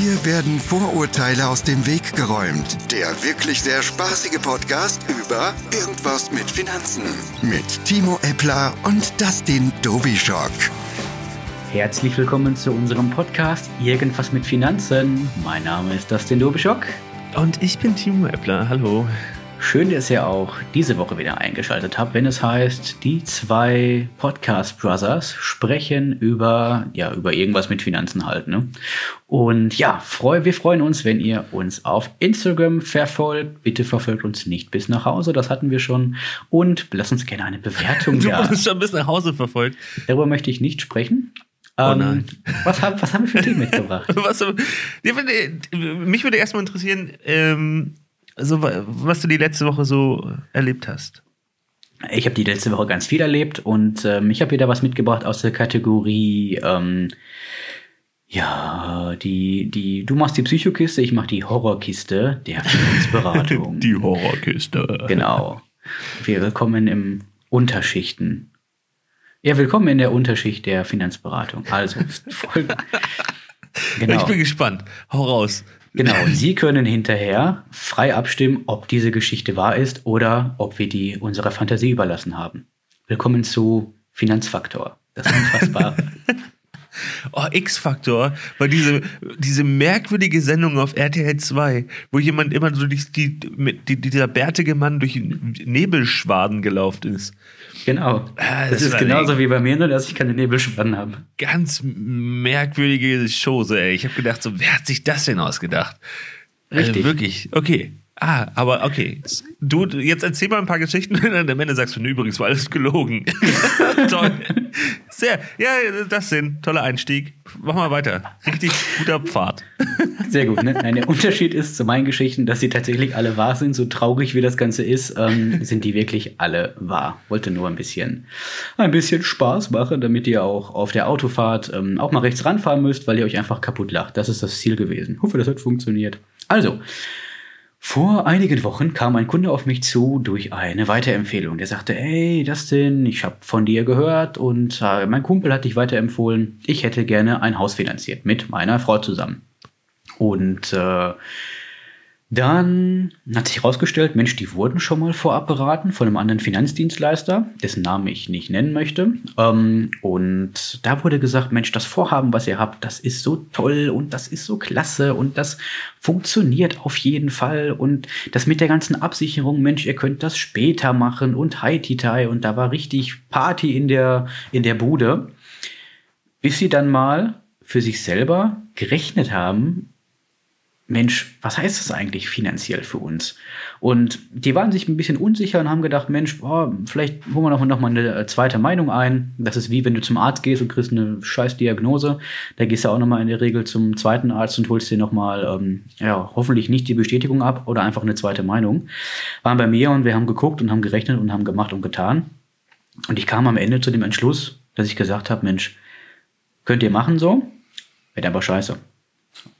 Hier werden Vorurteile aus dem Weg geräumt. Der wirklich sehr spaßige Podcast über Irgendwas mit Finanzen. Mit Timo Eppler und Dustin Dobischock. Herzlich willkommen zu unserem Podcast Irgendwas mit Finanzen. Mein Name ist Dustin Dobischock. Und ich bin Timo Eppler. Hallo. Schön, dass ihr auch diese Woche wieder eingeschaltet habt, wenn es heißt, die zwei Podcast Brothers sprechen über, ja, über irgendwas mit Finanzen halt, ne? Und ja, freu, wir freuen uns, wenn ihr uns auf Instagram verfolgt. Bitte verfolgt uns nicht bis nach Hause, das hatten wir schon. Und lasst uns gerne eine Bewertung Du da. wurdest schon bis nach Hause verfolgt. Darüber möchte ich nicht sprechen. Oh Ähm, nein. Was, haben- was haben wir für Themen mitgebracht? Was, Ja, mich würde erstmal interessieren, ähm, so, wa- was du die letzte Woche so erlebt hast. Ich habe die letzte Woche ganz viel erlebt und ähm, ich habe wieder was mitgebracht aus der Kategorie, ähm, ja, die, die, du machst die Psychokiste, ich mach die Horrorkiste der Finanzberatung. Horrorkiste. Genau. Wir willkommen im Unterschichten. Ja, willkommen in der Unterschicht der Finanzberatung. Also. Genau. Ich bin gespannt. Hau raus. Genau, Sie können hinterher frei abstimmen, ob diese Geschichte wahr ist oder ob wir die unserer Fantasie überlassen haben. Willkommen zu Finanzfaktor. Das Unfassbare. Oh, X-Faktor war diese, diese merkwürdige Sendung auf RTL 2, wo jemand immer so die, die, die, dieser bärtige Mann durch Nebelschwaden gelaufen ist. Genau. Ah, das, das ist genauso wie bei mir, nur dass ich keine Nebelschwaden habe. Ganz merkwürdige Chose, ey. Ich habe gedacht, so, wer hat sich das denn ausgedacht? Richtig. Also wirklich. Okay. Ah, aber okay. Du, jetzt erzähl mal ein paar Geschichten und am Ende sagst du, übrigens war alles gelogen. Toll. Sehr. Ja, das sind toller Einstieg. Mach mal weiter. Richtig guter Pfad. Sehr gut. Ne? Nein, der Unterschied ist zu meinen Geschichten, dass sie tatsächlich alle wahr sind. So traurig wie das Ganze ist, ähm, sind die wirklich alle wahr. Wollte nur ein bisschen, ein bisschen Spaß machen, damit ihr auch auf der Autofahrt ähm, auch mal rechts ranfahren müsst, weil ihr euch einfach kaputt lacht. Das ist das Ziel gewesen. Hoffe, das hat funktioniert. Also. Vor einigen Wochen kam ein Kunde auf mich zu durch eine Weiterempfehlung. Der sagte, hey Dustin, ich habe von dir gehört und äh, mein Kumpel hat dich weiterempfohlen. Ich hätte gerne ein Haus finanziert mit meiner Frau zusammen. Und äh, dann hat sich herausgestellt, Mensch, die wurden schon mal vorab beraten von einem anderen Finanzdienstleister, dessen Namen ich nicht nennen möchte. Ähm, und da wurde gesagt, Mensch, das Vorhaben, was ihr habt, das ist so toll und das ist so klasse und das funktioniert auf jeden Fall. Und das mit der ganzen Absicherung, Mensch, ihr könnt das später machen und Haititai. Und da war richtig Party in der, in der Bude, bis sie dann mal für sich selber gerechnet haben, Mensch, was heißt das eigentlich finanziell für uns? Und die waren sich ein bisschen unsicher und haben gedacht, Mensch, boah, vielleicht holen wir noch, noch mal eine äh, zweite Meinung ein. Das ist wie wenn du zum Arzt gehst und kriegst eine scheiß Diagnose. Da gehst du auch noch mal in der Regel zum zweiten Arzt und holst dir noch mal, ähm, ja, hoffentlich nicht die Bestätigung ab oder einfach eine zweite Meinung. Waren bei mir und wir haben geguckt und haben gerechnet und haben gemacht und getan. Und ich kam am Ende zu dem Entschluss, dass ich gesagt habe, Mensch, könnt ihr machen so, wird aber scheiße.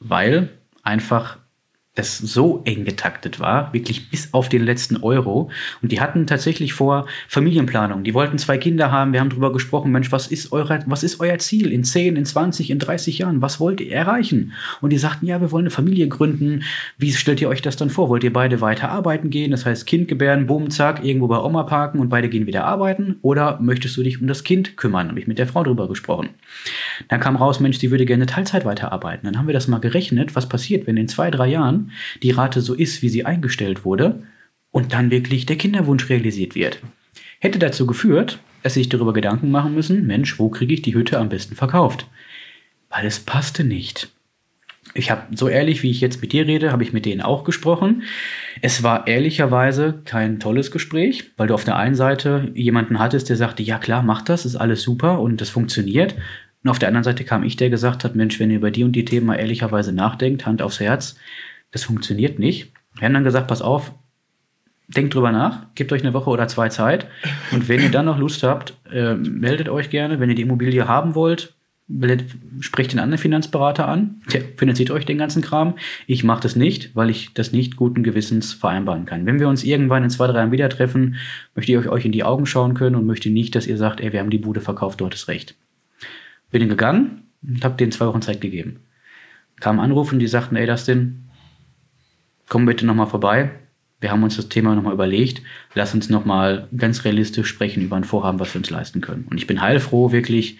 Weil einfach das so eng getaktet war, wirklich bis auf den letzten Euro. Und die hatten tatsächlich vor Familienplanung. Die wollten zwei Kinder haben. Wir haben drüber gesprochen, Mensch, was ist, eure, was ist euer Ziel in 10, in 20, in 30 Jahren? Was wollt ihr erreichen? Und die sagten, ja, wir wollen eine Familie gründen. Wie stellt ihr euch das dann vor? Wollt ihr beide weiter arbeiten gehen? Das heißt, Kind gebären, boom, zack, irgendwo bei Oma parken und beide gehen wieder arbeiten? Oder möchtest du dich um das Kind kümmern? Habe ich mit der Frau drüber gesprochen. Dann kam raus, Mensch, die würde gerne Teilzeit weiterarbeiten. Dann haben wir das mal gerechnet, was passiert, wenn in zwei, drei Jahren die Rate so ist, wie sie eingestellt wurde und dann wirklich der Kinderwunsch realisiert wird. Hätte dazu geführt, dass sich darüber Gedanken machen müssen, Mensch, wo kriege ich die Hütte am besten verkauft? Weil es passte nicht. Ich habe so ehrlich, wie ich jetzt mit dir rede, habe ich mit denen auch gesprochen. Es war ehrlicherweise kein tolles Gespräch, weil du auf der einen Seite jemanden hattest, der sagte, ja klar, mach das, ist alles super und das funktioniert. Und auf der anderen Seite kam ich, der gesagt hat, Mensch, wenn ihr über die und die Themen mal ehrlicherweise nachdenkt, Hand aufs Herz, das funktioniert nicht. Wir haben dann gesagt, pass auf, denkt drüber nach, gebt euch eine Woche oder zwei Zeit. Und wenn ihr dann noch Lust habt, äh, meldet euch gerne. Wenn ihr die Immobilie haben wollt, sprecht den anderen Finanzberater an. Der finanziert euch den ganzen Kram. Ich mache das nicht, weil ich das nicht guten Gewissens vereinbaren kann. Wenn wir uns irgendwann in zwei, drei Jahren wieder treffen, möchte ich euch, in die Augen schauen können und möchte nicht, dass ihr sagt, ey, wir haben die Bude verkauft, dort ist recht. Bin gegangen und habe denen zwei Wochen Zeit gegeben. kam ein Anruf und die sagten, ey Dustin, komm bitte nochmal vorbei. Wir haben uns das Thema nochmal überlegt. Lass uns nochmal ganz realistisch sprechen über ein Vorhaben, was wir uns leisten können. Und ich bin heilfroh, wirklich,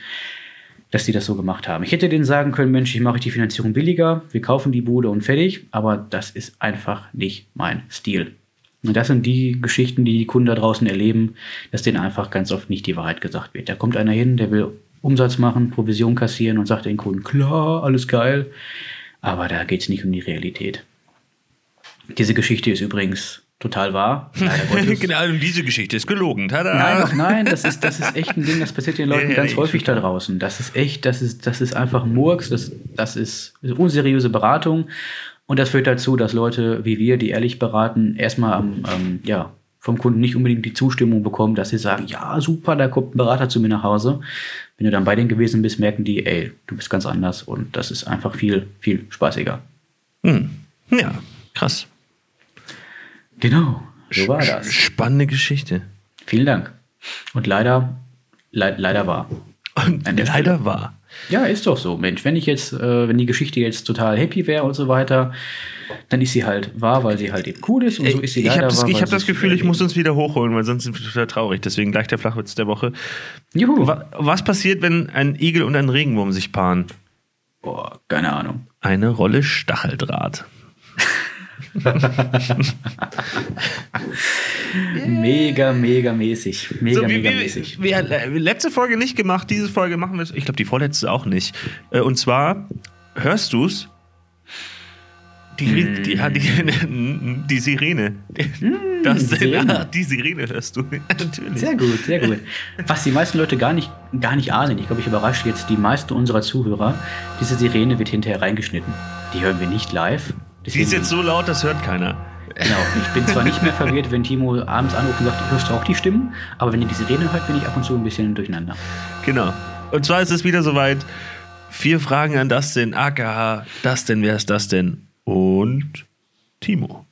dass die das so gemacht haben. Ich hätte denen sagen können, Mensch, ich mache die Finanzierung billiger, wir kaufen die Bude und fertig, aber das ist einfach nicht mein Stil. Und das sind die Geschichten, die die Kunden da draußen erleben, dass denen einfach ganz oft nicht die Wahrheit gesagt wird. Da kommt einer hin, der will Umsatz machen, Provision kassieren und sagt den Kunden, klar, alles geil. Aber da geht es nicht um die Realität. Diese Geschichte ist übrigens total wahr. genau, diese Geschichte ist gelogen. Tada. Nein, doch, nein, das ist, das ist echt ein Ding, das passiert den Leuten ja, ganz häufig da draußen. Das ist echt, das ist, das ist einfach Murks, das, das ist unseriöse Beratung. Und das führt dazu, dass Leute wie wir, die ehrlich beraten, erstmal am, ähm, ja, vom Kunden nicht unbedingt die Zustimmung bekommen, dass sie sagen, ja, super, da kommt ein Berater zu mir nach Hause. Wenn du dann bei denen gewesen bist, merken die, ey, du bist ganz anders und das ist einfach viel, viel spaßiger. Hm. Ja, krass. Genau, so war das. Spannende Geschichte. Vielen Dank. Und leider, le leider war. Und leider war. Ja, ist doch so, Mensch. Wenn ich jetzt, äh, wenn die Geschichte jetzt total happy wäre und so weiter, dann ist sie halt wahr, weil sie halt eben cool ist und so ist sie ich leider hab das, wahr. Ich habe das Gefühl, ich muss uns wieder hochholen, weil sonst sind wir total traurig. Deswegen gleich der Flachwitz der Woche. Juhu. Was passiert, wenn ein Igel und ein Regenwurm sich paaren? Boah, keine Ahnung. Eine Rolle Stacheldraht. mega, mega mäßig. Mega, so, wie, mega wie, mäßig. Wir, wir, letzte Folge nicht gemacht, diese Folge machen wir. Ich glaube, die vorletzte auch nicht. Äh, und zwar, hörst du's? Die, mm. die, die, die, Sirene. Mm, das, Sirene. die Sirene hörst du. Natürlich. Sehr gut, sehr gut. Was die meisten Leute gar nicht, gar nicht ahnen, ich glaube, ich überrasche jetzt die meisten unserer Zuhörer, diese Sirene wird hinterher reingeschnitten. Die hören wir nicht live. Deswegen, die ist jetzt so laut, das hört keiner. Genau. Ich bin zwar nicht mehr verwirrt, wenn Timo abends anruft und sagt, hörst du auch die Stimmen? Aber wenn ihr die Sirene hört, bin ich ab und zu ein bisschen durcheinander. Genau. Und zwar ist es wieder soweit. Vier Fragen an Dustin, aka Dustin, wer ist das denn? Und Timo.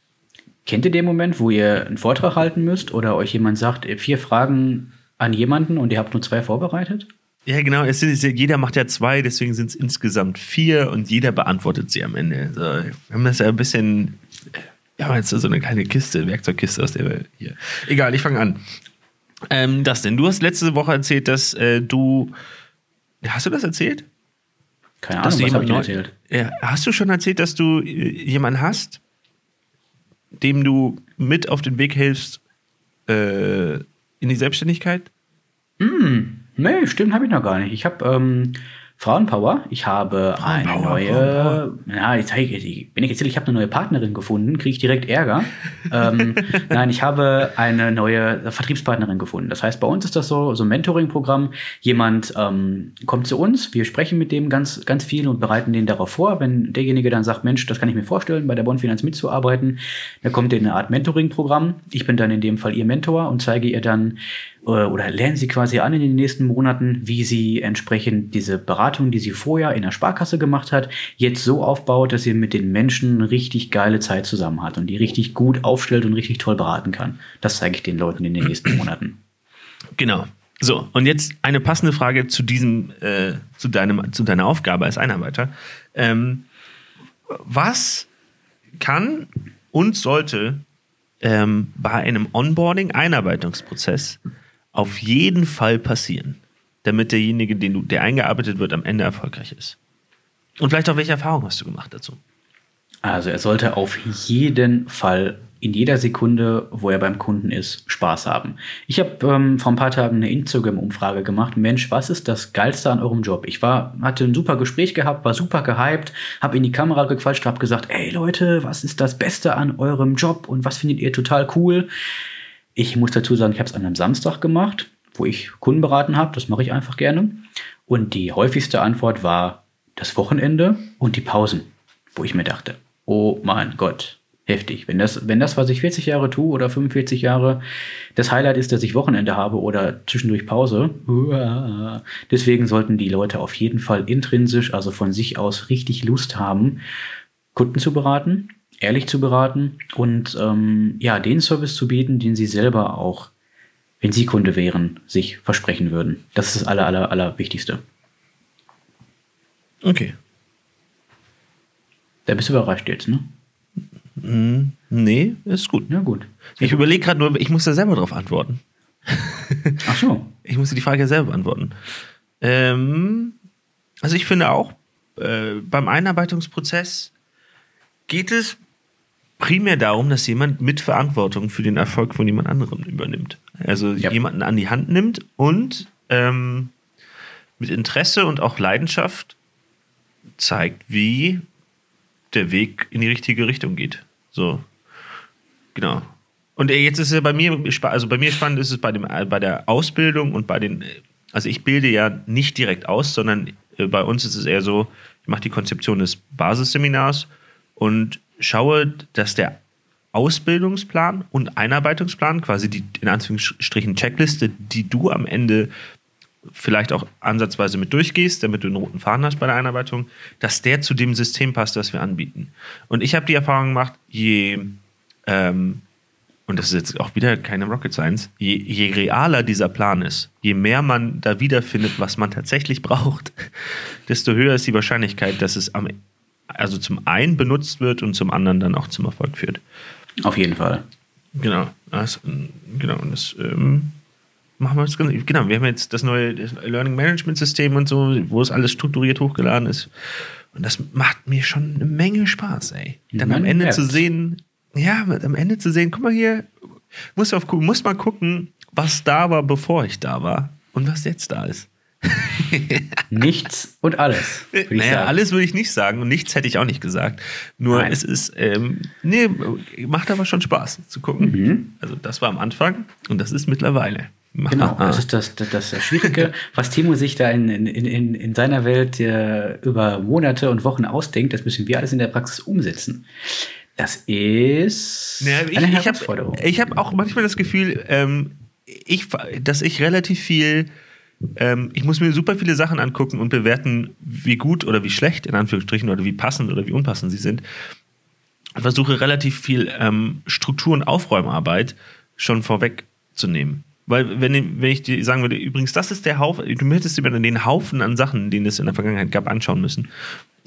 Kennt ihr den Moment, wo ihr einen Vortrag halten müsst oder euch jemand sagt, vier Fragen an jemanden und ihr habt nur zwei vorbereitet? Ja, genau. Es sind, jeder macht ja zwei, deswegen sind es insgesamt vier und jeder beantwortet sie am Ende. So, wir haben das ja ein bisschen. Wir haben jetzt so eine kleine Kiste, Werkzeugkiste aus der wir hier. Egal, ich fange an. Ähm, das denn? Du hast letzte Woche erzählt, dass äh, du. Hast du das erzählt? Keine Ahnung, was habe ich erzählt? Ja, hast du schon erzählt, dass du äh, jemanden hast, dem du mit auf den Weg hilfst äh, in die Selbstständigkeit? Mm. Nee, stimmt, habe ich noch gar nicht. Ich habe ähm, Frauenpower. Ich habe eine neue. Frauenpower. Ja, jetzt, ich, wenn ich erzähle, ich habe eine neue Partnerin gefunden, kriege ich direkt Ärger. ähm, nein, ich habe eine neue Vertriebspartnerin gefunden. Das heißt, bei uns ist das so, so ein Mentoring-Programm. Jemand ähm, kommt zu uns, wir sprechen mit dem ganz, ganz viel und bereiten den darauf vor. Wenn derjenige dann sagt, Mensch, das kann ich mir vorstellen, bei der Bonfinanz mitzuarbeiten, dann kommt in eine Art Mentoring-Programm. Ich bin dann in dem Fall ihr Mentor und zeige ihr dann, oder lernen Sie quasi an in den nächsten Monaten, wie sie entsprechend diese Beratung, die sie vorher in der Sparkasse gemacht hat, jetzt so aufbaut, dass sie mit den Menschen richtig geile Zeit zusammen hat und die richtig gut aufstellt und richtig toll beraten kann. Das zeige ich den Leuten in den nächsten Monaten. Genau. So, und jetzt eine passende Frage zu diesem, äh, zu, deinem, zu deiner Aufgabe als Einarbeiter. Ähm, was kann und sollte ähm, bei einem Onboarding, Einarbeitungsprozess auf jeden Fall passieren, damit derjenige, den du, der eingearbeitet wird, am Ende erfolgreich ist? Und vielleicht auch, welche Erfahrungen hast du gemacht dazu? Also er sollte auf jeden Fall in jeder Sekunde, wo er beim Kunden ist, Spaß haben. Ich habe ähm, vor ein paar Tagen eine Instagram-Umfrage gemacht. Mensch, was ist das Geilste an eurem Job? Ich war, hatte ein super Gespräch gehabt, war super gehypt, habe in die Kamera gequatscht, habe gesagt, ey Leute, was ist das Beste an eurem Job und was findet ihr total cool? Ich muss dazu sagen, ich habe es an einem Samstag gemacht, wo ich Kunden beraten habe. Das mache ich einfach gerne. Und die häufigste Antwort war das Wochenende und die Pausen, wo ich mir dachte, oh mein Gott, heftig. Wenn das, wenn das, was ich 40 Jahre tue oder 45 Jahre, das Highlight ist, dass ich Wochenende habe oder zwischendurch Pause, deswegen sollten die Leute auf jeden Fall intrinsisch, also von sich aus richtig Lust haben, Kunden zu beraten ehrlich zu beraten und ähm, ja, den Service zu bieten, den sie selber auch, wenn sie Kunde wären, sich versprechen würden. Das ist das aller, aller, aller Wichtigste. Okay. Da bist du überrascht jetzt, ne? Hm, nee, ist gut. Ja, gut. Ich überlege gerade nur, ich muss da selber drauf antworten. Ach so. Ich muss die Frage ja selber beantworten. Ähm, also ich finde auch, äh, beim Einarbeitungsprozess geht es primär darum, dass jemand Mitverantwortung für den Erfolg von jemand anderem übernimmt. Also Ja. jemanden an die Hand nimmt und ähm, mit Interesse und auch Leidenschaft zeigt, wie der Weg in die richtige Richtung geht. So, genau. Und äh, jetzt ist ja bei mir, also bei mir spannend ist es bei, dem, äh, bei der Ausbildung und bei den, äh, also ich bilde ja nicht direkt aus, sondern bei uns ist es eher so, ich mache die Konzeption des Basisseminars und schaue, dass der Ausbildungsplan und Einarbeitungsplan, quasi die in Anführungsstrichen Checkliste, die du am Ende vielleicht auch ansatzweise mit durchgehst, damit du einen roten Faden hast bei der Einarbeitung, dass der zu dem System passt, das wir anbieten. Und ich habe die Erfahrung gemacht, je, ähm, und das ist jetzt auch wieder keine Rocket Science, je, je realer dieser Plan ist, je mehr man da wiederfindet, was man tatsächlich braucht, desto höher ist die Wahrscheinlichkeit, dass es am, also zum einen benutzt wird und zum anderen dann auch zum Erfolg führt. Auf jeden Fall. Genau, das, genau, und das ähm, machen wir jetzt ganz, genau, wir haben jetzt das neue Learning Management System und so, wo es alles strukturiert hochgeladen ist. Und das macht mir schon eine Menge Spaß, ey. Dann am Man Ende merkt's. zu sehen, ja, am Ende zu sehen, guck mal hier, muss, auf, muss mal gucken, was da war, bevor ich da war und was jetzt da ist. Nichts und alles. Würde ich naja, sagen. alles würde ich nicht sagen und nichts hätte ich auch nicht gesagt. Nur Nein. es ist, ähm, nee, macht aber schon Spaß zu gucken. Also das war am Anfang und das ist mittlerweile. Genau, das ist das, das, das Schwierige, was Timo sich da in, in, in, in seiner Welt äh, über Monate und Wochen ausdenkt, das müssen wir alles in der Praxis umsetzen. Das ist Ja, ich eine ich habe Herausforderung. ich hab auch manchmal das Gefühl, ähm, ich, dass ich relativ viel, ähm, ich muss mir super viele Sachen angucken und bewerten, wie gut oder wie schlecht, in Anführungsstrichen, oder wie passend oder wie unpassend sie sind. Ich versuche relativ viel ähm, Struktur- und Aufräumarbeit schon vorwegzunehmen. Weil, wenn, wenn ich dir sagen würde, übrigens, das ist der Haufen, du hättest über den Haufen an Sachen, den es in der Vergangenheit gab, anschauen müssen.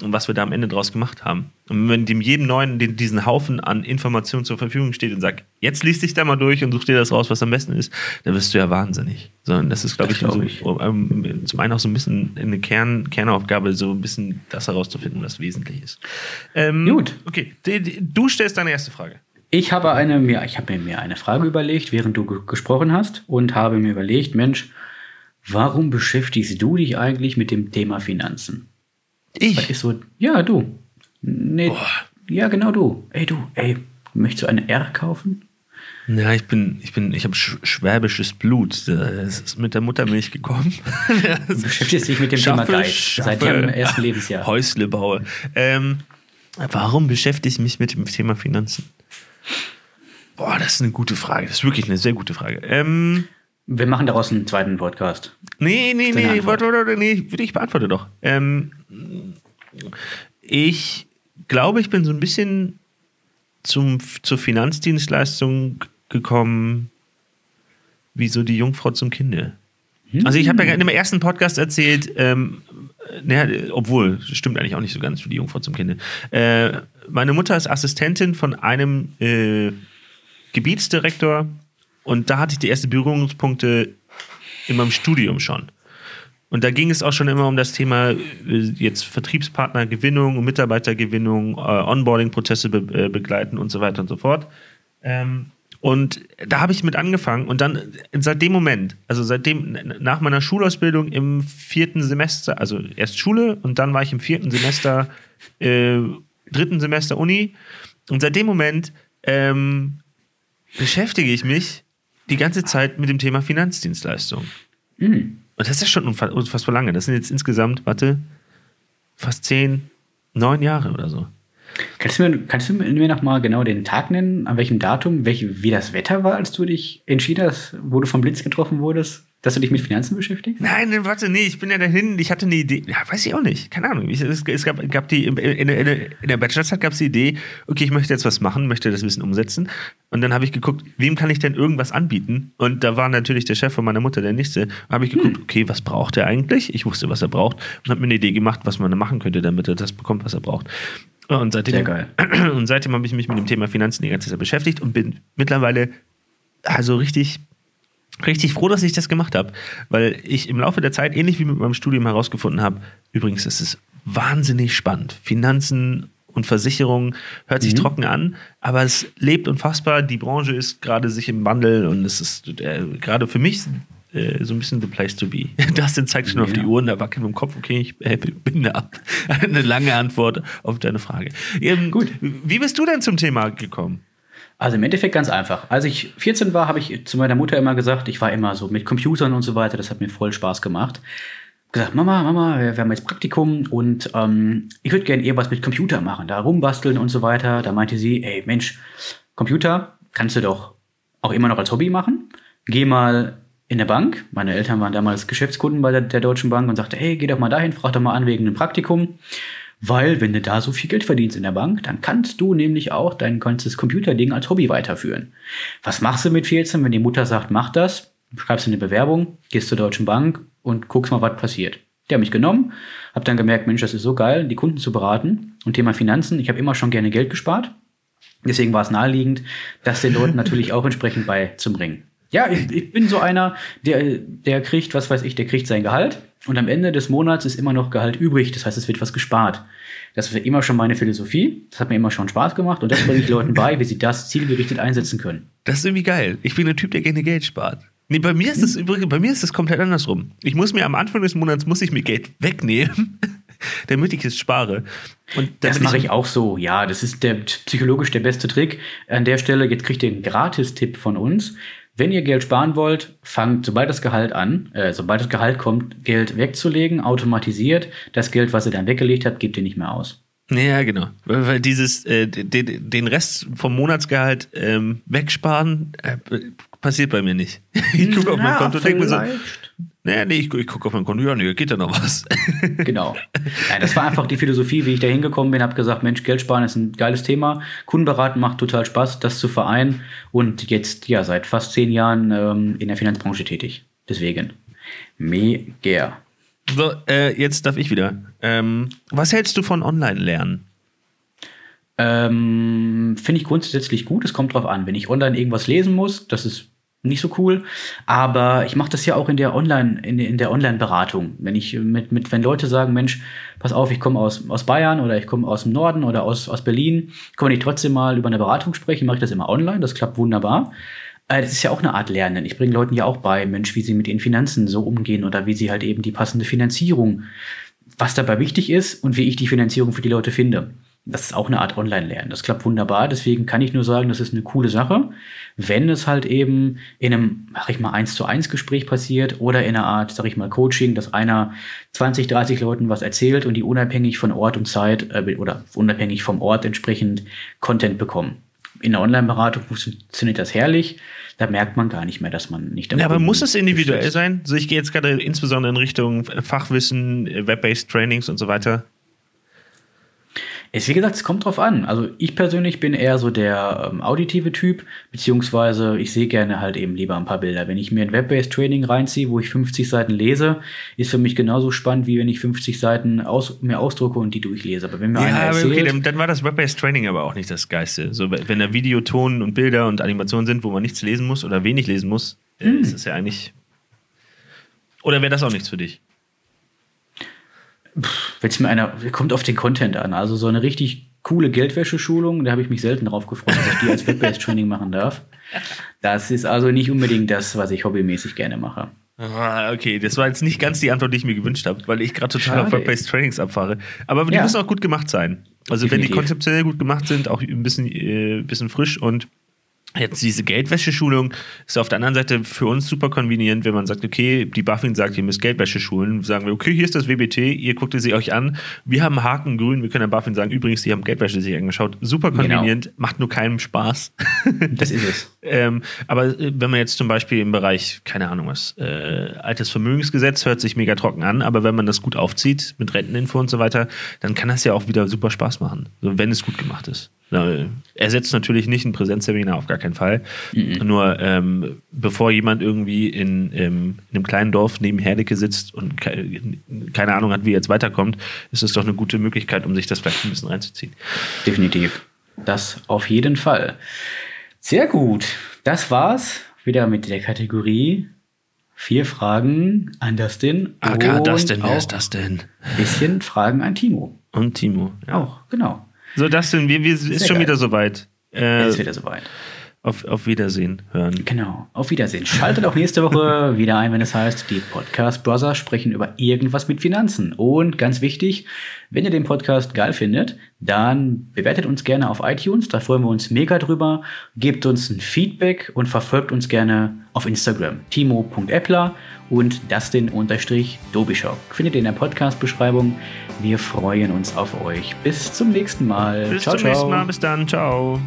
Und was wir da am Ende draus gemacht haben. Und wenn dem jedem Neuen den, diesen Haufen an Informationen zur Verfügung steht und sagt, jetzt liest dich da mal durch und such dir das raus, was am besten ist, dann wirst du ja wahnsinnig. Sondern das ist, glaube ich, glaub so, ich. zum einen auch so ein bisschen eine Kern, Kernaufgabe, so ein bisschen das herauszufinden, was wesentlich ist. Ähm, Gut. Okay, du stellst deine erste Frage. Ich habe eine, mir, ich habe mir eine Frage überlegt, während du ge gesprochen hast und habe mir überlegt, Mensch, warum beschäftigst du dich eigentlich mit dem Thema Finanzen? Ich? ist so, ja, du. Nee, Boah. ja, genau du. Ey, du, ey, möchtest du eine R kaufen? Ja, ich bin, ich bin, ich habe sch schwäbisches Blut. Das ist mit der Muttermilch gekommen. Du beschäftigst dich mit dem Thema Guide seit deinem ersten Lebensjahr. Häusle baue. Ähm, warum beschäftige ich mich mit dem Thema Finanzen? Boah, das ist eine guteAge. Das ist wirklich eine sehr gute Frage. Ähm, Wir machen daraus einen zweiten Podcast. nee, nee, Deine nee, warte, warte, nee, ich beantworte doch. Ähm, ich glaube, ich bin so ein bisschen zum, zur Finanzdienstleistung gekommen, wie so die Jungfrau zum Kinde. Also ich habe ja in dem ersten Podcast erzählt, ähm, naja, obwohl, das stimmt eigentlich auch nicht so ganz für die Jungfrau zum Kinde. Äh, meine Mutter ist Assistentin von einem äh, Gebietsdirektor und da hatte ich die ersten Berührungspunkte in meinem Studium schon. Und da ging es auch schon immer um das Thema äh, jetzt Vertriebspartnergewinnung Mitarbeitergewinnung, äh, Onboarding-Prozesse be äh, begleiten und so weiter und so fort. Ähm, und da habe ich mit angefangen und dann seit dem Moment, also seitdem nach meiner Schulausbildung im vierten Semester, also erst Schule und dann war ich im vierten Semester, äh, dritten Semester Uni und seit dem Moment ähm, beschäftige ich mich die ganze Zeit mit dem Thema Finanzdienstleistung. Und das ist ja schon unfa- unfassbar lange. Das sind jetzt insgesamt, warte, fast zehn, neun Jahre oder so. Kannst du mir, kannst du mir noch mal genau den Tag nennen, an welchem Datum, welche, wie das Wetter war, als du dich entschieden hast, wo du vom Blitz getroffen wurdest, dass du dich mit Finanzen beschäftigst? Nein, warte, nee, ich bin ja dahin, ich hatte eine Idee, ja, weiß ich auch nicht, keine Ahnung. Ich, es, es gab, gab die, in, in, in, der Bachelorzeit gab es die Idee, okay, ich möchte jetzt was machen, möchte das Wissen umsetzen. Und dann habe ich geguckt, wem kann ich denn irgendwas anbieten? Und da war natürlich der Chef von meiner Mutter, der nächste. Da habe ich geguckt, okay, was braucht er eigentlich? Ich wusste, was er braucht und habe mir eine Idee gemacht, was man da machen könnte, damit er das bekommt, was er braucht. Und seitdem, Sehr geil. Und seitdem habe ich mich mit dem Thema Finanzen die ganze Zeit beschäftigt und bin mittlerweile also richtig, richtig froh, dass ich das gemacht habe. Weil ich im Laufe der Zeit, ähnlich wie mit meinem Studium herausgefunden habe, übrigens, es ist wahnsinnig spannend. Finanzen und Versicherungen hört sich Mhm. trocken an, aber es lebt unfassbar. Die Branche ist gerade sich im Wandel und es ist äh, gerade für mich äh, so ein bisschen the place to be. Dustin zeigt schon auf Ja. die Uhr und da wackelt dem Kopf. Okay, ich äh, bin da. Eine lange Antwort auf deine Frage. Ähm, Gut. Wie bist du denn zum Thema gekommen? Also im Endeffekt ganz einfach. Als ich 14 war, habe ich zu meiner Mutter immer gesagt, ich war immer so mit Computern und so weiter, das hat mir voll Spaß gemacht. Gesagt, Mama, Mama, wir, wir haben jetzt Praktikum und ähm, ich würde gerne eher was mit Computer machen, da rumbasteln und so weiter. Da meinte sie, ey Mensch, Computer kannst du doch auch immer noch als Hobby machen. Geh mal in der Bank. Meine Eltern waren damals Geschäftskunden bei der, der Deutschen Bank und sagte, hey, geh doch mal dahin, frag doch mal an wegen einem Praktikum. Weil, wenn du da so viel Geld verdienst in der Bank, dann kannst du nämlich auch dein ganzes Computerding als Hobby weiterführen. Was machst du mit 14, wenn die Mutter sagt, mach das? Schreibst du eine Bewerbung, gehst zur Deutschen Bank und guckst mal, was passiert. Die haben mich genommen, hab dann gemerkt, Mensch, das ist so geil, die Kunden zu beraten. Und Thema Finanzen, ich habe immer schon gerne Geld gespart. Deswegen war es naheliegend, das den Leuten natürlich auch entsprechend beizubringen. Ja, ich, ich bin so einer, der, der kriegt, was weiß ich, der kriegt sein Gehalt und am Ende des Monats ist immer noch Gehalt übrig. Das heißt, es wird was gespart. Das war immer schon meine Philosophie. Das hat mir immer schon Spaß gemacht und das bringe ich Leuten bei, wie sie das zielgerichtet einsetzen können. Das ist irgendwie geil. Ich bin ein Typ, der gerne Geld spart. Nee, bei mir ist es übrigens, bei mir ist es komplett andersrum. Ich muss mir am Anfang des Monats muss ich mir Geld wegnehmen, damit ich es spare. Und Das mache ich auch so. Ja, das ist der psychologisch der beste Trick. An der Stelle, jetzt kriegt ihr einen Gratis-Tipp von uns. Wenn ihr Geld sparen wollt, fangt, sobald das Gehalt an, äh, sobald das Gehalt kommt, Geld wegzulegen, automatisiert. Das Geld, was ihr dann weggelegt habt, gebt ihr nicht mehr aus. Ja, genau. Weil dieses, äh, den, den Rest vom Monatsgehalt ähm, wegsparen, äh, passiert bei mir nicht. Ich gucke auf mein Konto und denke mir so, vielleicht. Naja, nee, ich, ich gucke auf mein Konto, ja, nee, geht da noch was. Genau. Ja, das war einfach die Philosophie, wie ich da hingekommen bin, habe gesagt, Mensch, Geld sparen ist ein geiles Thema. Kundenberaten macht total Spaß, das zu vereinen. Und jetzt, ja, seit fast zehn Jahren ähm, in der Finanzbranche tätig. Deswegen. Mega. So, äh, jetzt darf ich wieder. Ähm, was hältst du von Online-Lernen? Ähm, Finde ich grundsätzlich gut. Es kommt drauf an. Wenn ich online irgendwas lesen muss, das ist nicht so cool. Aber ich mache das ja auch in der Online, in, in der Online-Beratung. Wenn ich mit, mit, wenn Leute sagen, Mensch, pass auf, ich komme aus, aus Bayern oder ich komme aus dem Norden oder aus, aus Berlin, können wir nicht trotzdem mal über eine Beratung sprechen, mache ich das immer online. Das klappt wunderbar. Äh, Das ist ja auch eine Art Lernen. Ich bringe Leuten ja auch bei, Mensch, wie sie mit ihren Finanzen so umgehen oder wie sie halt eben die passende Finanzierung, was dabei wichtig ist und wie ich die Finanzierung für die Leute finde. Das ist auch eine Art Online-Lernen. Das klappt wunderbar. Deswegen kann ich nur sagen, das ist eine coole Sache. Wenn es halt eben in einem, sag ich mal, 1 zu 1 Gespräch passiert oder in einer Art, sag ich mal, Coaching, dass einer 20, 30 Leuten was erzählt und die unabhängig von Ort und Zeit äh, oder unabhängig vom Ort entsprechend Content bekommen. In der Online-Beratung funktioniert das herrlich. Da merkt man gar nicht mehr, dass man nicht Ja, aber muss es individuell unterstützt. sein? Also ich gehe jetzt gerade insbesondere in Richtung Fachwissen, äh, Web-based Trainings und so weiter. Es, wie gesagt, es kommt drauf an. Also ich persönlich bin eher so der ähm, auditive Typ, beziehungsweise ich sehe gerne halt eben lieber ein paar Bilder. Wenn ich mir ein Web-based Training reinziehe, wo ich 50 Seiten lese, ist für mich genauso spannend, wie wenn ich 50 Seiten aus, mir ausdrucke und die durchlese. Aber wenn mir einer Ja, aber erzählt, okay, dann, dann war das Web-based Training aber auch nicht das Geiste. So, wenn da Video, Ton und Bilder und Animationen sind, wo man nichts lesen muss oder wenig lesen muss, äh, Hm. ist es ja eigentlich. Oder wäre das auch nichts für dich? Wenn es mir einer, kommt auf den Content an. Also so eine richtig coole Geldwäscheschulung, da habe ich mich selten drauf gefreut, dass ich die als Web-based Training machen darf. Das ist also nicht unbedingt das, was ich hobbymäßig gerne mache. Ah, okay, das war jetzt nicht ganz die Antwort, die ich mir gewünscht habe, weil ich gerade total Schade. auf Web-based Trainings abfahre. Aber die Ja. müssen auch gut gemacht sein. Also wenn die Definitiv. konzeptionell gut gemacht sind, auch ein bisschen, äh, bisschen frisch und Jetzt diese Geldwäscheschulung ist auf der anderen Seite für uns super convenient, wenn man sagt, okay, die BaFin sagt, ihr müsst Geldwäsche schulen. Sagen wir, okay, hier ist das WBT, ihr guckt sie euch an. Wir haben Haken grün, wir können der BaFin sagen, übrigens, die haben Geldwäsche sich angeschaut. Super Genau. convenient, macht nur keinem Spaß. Das ist es. Ähm, aber äh, wenn man jetzt zum Beispiel im Bereich, keine Ahnung was, äh, altes Vermögensgesetz hört sich mega trocken an, aber wenn man das gut aufzieht mit Renteninfo und so weiter, dann kann das ja auch wieder super Spaß machen, wenn es gut gemacht ist. Ersetzt natürlich nicht ein Präsenzseminar, auf gar keinen Fall. Mhm. Nur ähm, bevor jemand irgendwie in, ähm, in, einem kleinen Dorf neben Herdecke sitzt und ke keine Ahnung hat, wie er jetzt weiterkommt, ist es doch eine gute Möglichkeit, um sich das vielleicht ein bisschen reinzuziehen. Definitiv. Das auf jeden Fall. Sehr gut. Das war's wieder mit der Kategorie vier Fragen an Dustin. Aka Dustin, wer ist das denn? Bisschen Fragen an Timo. Und Timo. Ja. Auch, genau. So, Dustin, wir, wir ist schon wieder soweit. Äh, ist wieder soweit. Auf, auf Wiedersehen hören. Genau, auf Wiedersehen. Schaltet auch nächste Woche wieder ein, wenn es heißt, die Podcast Brothers sprechen über irgendwas mit Finanzen. Und ganz wichtig, wenn ihr den Podcast geil findet, dann bewertet uns gerne auf iTunes, da freuen wir uns mega drüber. Gebt uns ein Feedback und verfolgt uns gerne auf Instagram. timo.eppler und Dustin-Dobischock. Findet ihr in der Podcast-Beschreibung. Wir freuen uns auf euch. Bis zum nächsten Mal. Bis ciao, zum ciao. nächsten Mal. Bis dann. Ciao.